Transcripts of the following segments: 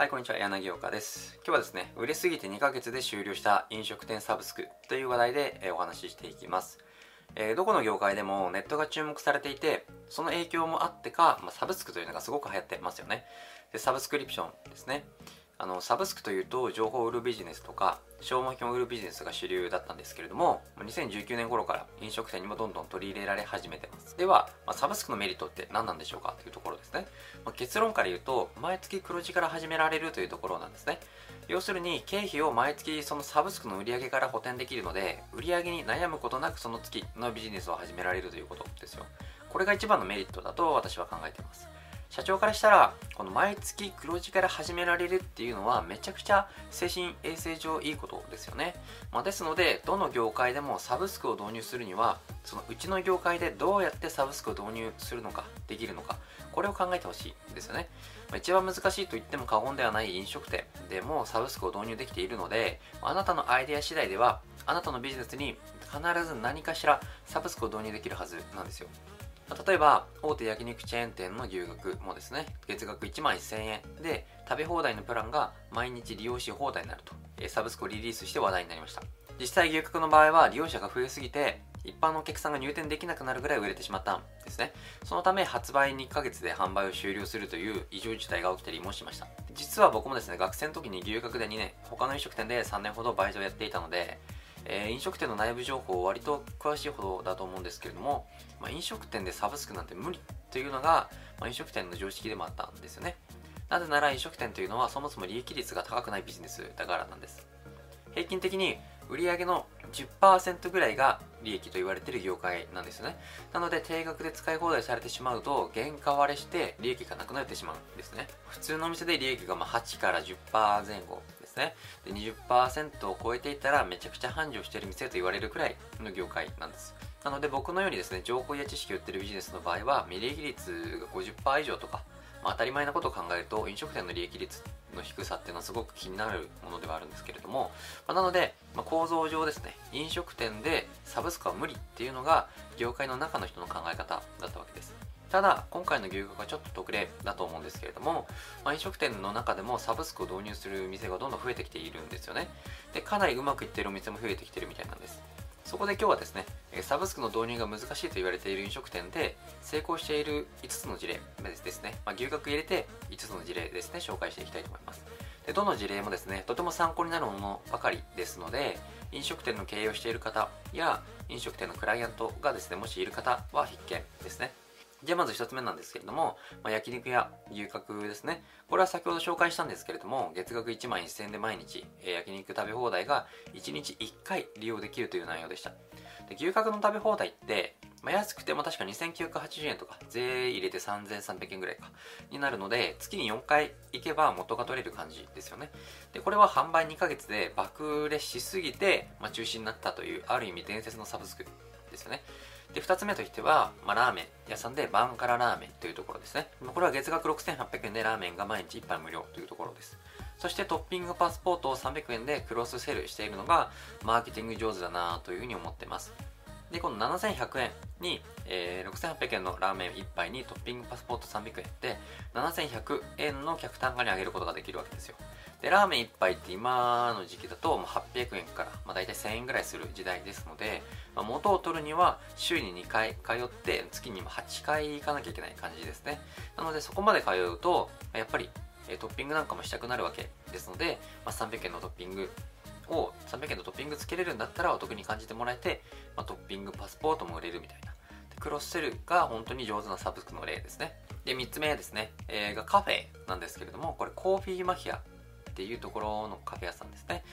はい、こんにちは。柳岡です。今日はですね、売れすぎて2ヶ月で終了した飲食店サブスクという話題で、えお話ししていきます。えー、どこの業界でもネットが注目されていて、その影響もあってか、まあ、サブスクというのがすごく流行ってますよね。で、サブスクリプションですね。あのサブスクというと情報を売るビジネスとか消耗品を売るビジネスが主流だったんですけれども2019年頃から飲食店にもどんどん取り入れられ始めてます。では、まあ、サブスクのメリットって何なんでしょうか？というところですね、まあ、結論から言うと毎月黒字から始められるというところなんですね。要するに経費を毎月そのサブスクの売り上げから補填できるので売り上げに悩むことなくその月のビジネスを始められるということですよ。これが一番のメリットだと私は考えています。社長からしたらこの毎月黒字から始められるっていうのはめちゃくちゃ精神衛生上いいことですよね、まあ、ですのでどの業界でもサブスクを導入するにはそのうちの業界でどうやってサブスクを導入するのかできるのかこれを考えてほしいですよね、まあ、一番難しいと言っても過言ではない飲食店でもサブスクを導入できているのであなたのアイデア次第ではあなたのビジネスに必ず何かしらサブスクを導入できるはずなんですよ。例えば大手焼肉チェーン店の牛角もですね月額1万1000円。で食べ放題のプランが毎日利用し放題になると。サブスクをリリースして話題になりました。実際牛角の場合は利用者が増えすぎて一般のお客さんが入店できなくなるぐらい売れてしまったんですね。そのため発売2ヶ月で販売を終了するという異常事態が起きたりもしました。実は僕もですね学生の時に牛角で2年他の飲食店で3年ほどバイトをやっていたのでえー、飲食店の内部情報割と詳しいほどだと思うんですけれども、まあ、飲食店でサブスクなんて無理というのが、まあ、飲食店の常識でもあったんですよね。なぜなら飲食店というのはそもそも利益率が高くないビジネスだからなんです。平均的に売上の10%ぐらいが利益と言われている業界なんですよね。なので定額で使い放題されてしまうと原価割れして利益がなくなってしまうんですね。普通のお店で利益がま8から10%前後ですね。で20%を超えていたらめちゃくちゃ繁盛してる店と言われるくらいの業界なんです。なので僕のようにですね情報や知識を売ってるビジネスの場合は利益率が50%以上とかまあ、当たり前なことを考えると飲食店の利益率の低さっていうのはすごく気になるものではあるんですけれども、まあ、なので、まあ、構造上ですね飲食店でサブスクは無理っていうのが業界の中の人の考え方だったわけです。ただ今回の牛角はちょっと特例だと思うんですけれども、まあ、飲食店の中でもサブスクを導入する店がどんどん増えてきているんですよねでかなりうまくいっているお店も増えてきてるみたいなんですそこで今日はですね、サブスクの導入が難しいと言われている飲食店で成功している5つの事例ですね、まあ、牛角入れて5つの事例ですね、紹介していきたいと思います。でどの事例もですね、とても参考になるものばかりですので、飲食店の経営をしている方や飲食店のクライアントがですね、もしいる方は必見ですね。じゃあまず1つ目なんですけれども、まあ、焼肉や牛角ですね。これは先ほど紹介したんですけれども、月額1万1000円で毎日、えー、焼肉食べ放題が1日1回利用できるという内容でした。で牛角の食べ放題って、まあ、安くても確か2980円とか、税入れて3300円ぐらいか、になるので、月に4回行けば元が取れる感じですよね。で、これは販売2ヶ月で爆売れしすぎて、まあ、中止になったという、ある意味伝説のサブスクですよね。で、二つ目としては、まあ、ラーメン屋さんでバンカララーメンというところですね。これは月額6800円でラーメンが毎日1杯無料というところです。そしてトッピングパスポートを300円でクロスセルしているのが、マーケティング上手だなというふうに思ってます。で、この7100円に、えー、6800円のラーメン1杯にトッピングパスポート300円で、7100円の客単価に上げることができるわけですよ。で、ラーメン1杯って今の時期だと800円から、まあ、大体1000円ぐらいする時代ですので、まあ、元を取るには週に2回通って月にも8回行かなきゃいけない感じですね。なのでそこまで通うと、やっぱりトッピングなんかもしたくなるわけですので、まあ、300円のトッピングを300円のトッピングつけれるんだったらお得に感じてもらえて、まあ、トッピングパスポートも売れるみたいな。クロスセルが本当に上手なサブスクの例ですね。で、3つ目ですね、えー、がカフェなんですけれども、これコーヒーマフィアっていうところのカフェ屋さんですね。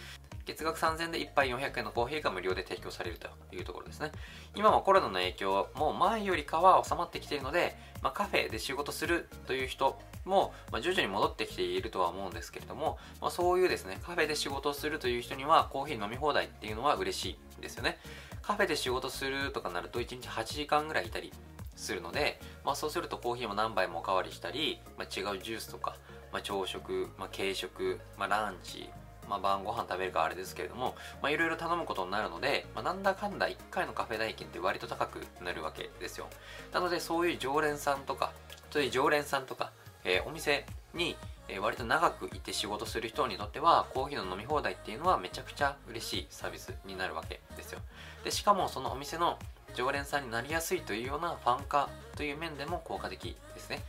月額3000円で1杯400円のコーヒーが無料で提供されるというところですね。今はコロナの影響も前よりかは収まってきているので、まあ、カフェで仕事するという人も、まあ、徐々に戻ってきているとは思うんですけれども、まあ、そういうですね、カフェで仕事をするという人にはコーヒー飲み放題っていうのは嬉しいですよね。カフェで仕事するとかなると1日8時間ぐらいいたりするので、まあ、そうするとコーヒーも何杯もおかわりしたり、まあ、違うジュースとか、まあ、朝食、まあ、軽食、まあ、ランチ、まあ、晩ご飯食べるかあれですけれども、まあ、いろいろ頼むことになるので、まあ、なんだかんだ1回のカフェ代金って割と高くなるわけですよ。なので、そういう常連さんとか、そういう常連さんとか、えー、お店にえー、割と長くいて仕事する人にとってはコーヒーの飲み放題っていうのはめちゃくちゃ嬉しいサービスになるわけですよでしかもそのお店の常連さんになりやすいというようなファン化という面でも効果的ですね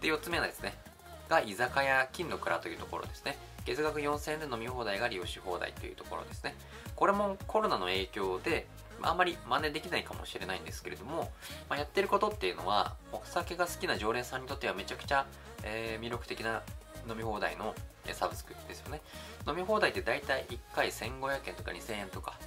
で4つ目はですねが居酒屋金の蔵というところですね。月額4000円で飲み放題が利用し放題というところですね。これもコロナの影響であんまり真似できないかもしれないんですけれども、まあ、やってることっていうのはお酒が好きな常連さんにとってはめちゃくちゃ、えー、魅力的な飲み放題のサブスクですよね。飲み放題って大体1回1500円とか2000円とか、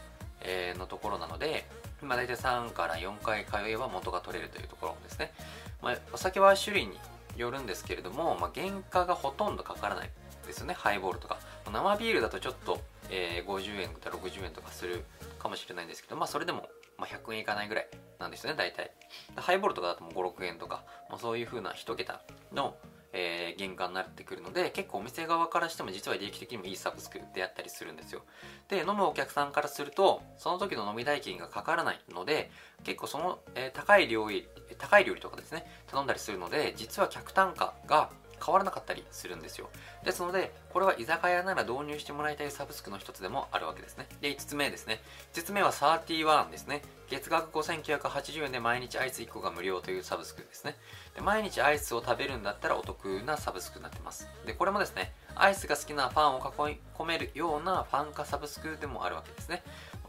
え、のところなので今大体3から4回通えば元が取れるというところですね、まあ、お酒は種類によるんですけれども、まあ、原価がほとんどかからないですよね。ハイボールとか。生ビールだとちょっと、えー、50円とか60円とかするかもしれないんですけどまあそれでも、まあ、100円いかないぐらいなんですよね大体。ハイボールとかだと56円とか、まあ、そういう風な1桁のえー、原価になってくるので結構お店側からしても実は利益的にもいいサブスクであったりするんですよ。で飲むお客さんからするとその時の飲み代金がかからないので結構その、えー、高い料理高い料理とかですね頼んだりするので実は客単価が変わらなかったりするんですよ。ですのでこれは居酒屋なら導入してもらいたいサブスクの一つでもあるわけですね。で5つ目ですね。5つ目は31ですね。月額5980円で毎日アイス1個が無料というサブスクですね。で毎日アイスを食べるんだったらお得なサブスクになってます。でこれもですねアイスが好きなファンを囲い込めるようなファン化サブスクでもあるわけですね。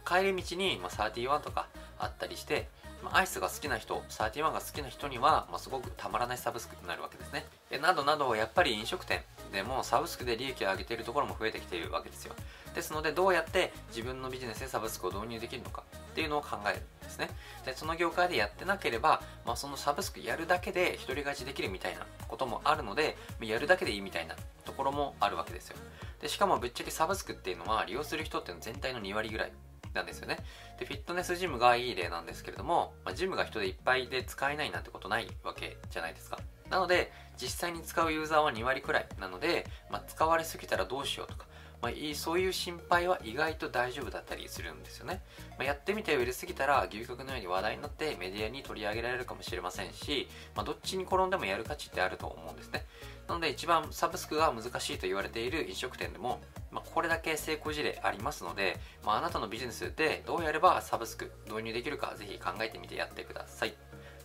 帰り道に、まあ31とかあったりしてまあアイスが好きな人、31が好きな人には、まあ、すごくたまらないサブスクになるわけですね。などなど、やっぱり飲食店でもサブスクで利益を上げているところも増えてきているわけですよ。ですので、どうやって自分のビジネスでサブスクを導入できるのかっていうのを考えるんですね。で、その業界でやってなければ、まあ、そのサブスクやるだけで独り勝ちできるみたいなこともあるので、やるだけでいいみたいなところもあるわけですよ。で、しかもぶっちゃけサブスクっていうのは利用する人っていうのは全体の2割ぐらいなんですよね。で、フィットネスジムがいい例なんですけれども、まあ、ジムが人でいっぱいで使えないなんてことないわけじゃないですか。なので、実際に使うユーザーは2割くらいなので、まあ、使われすぎたらどうしようとか、まあ、そういう心配は意外と大丈夫だったりするんですよね。まあ、やってみて売れすぎたら牛角のように話題になってメディアに取り上げられるかもしれませんし、まあ、どっちに転んでもやる価値ってあると思うんですね。なので一番サブスクが難しいと言われている飲食店でも、まあ、これだけ成功事例ありますので、まあ、あなたのビジネスでどうやればサブスク導入できるかぜひ考えてみてやってください。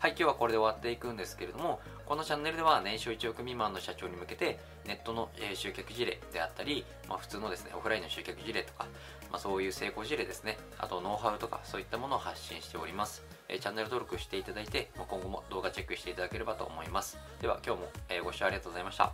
はい、今日はこれで終わっていくんですけれども、このチャンネルでは年収1億未満の社長に向けて、ネットの集客事例であったり、まあ、普通のですね、オフラインの集客事例とか、まあ、そういう成功事例ですね、あとノウハウとかそういったものを発信しております。えチャンネル登録していただいて、ま、今後も動画チェックしていただければと思います。では今日もご視聴ありがとうございました。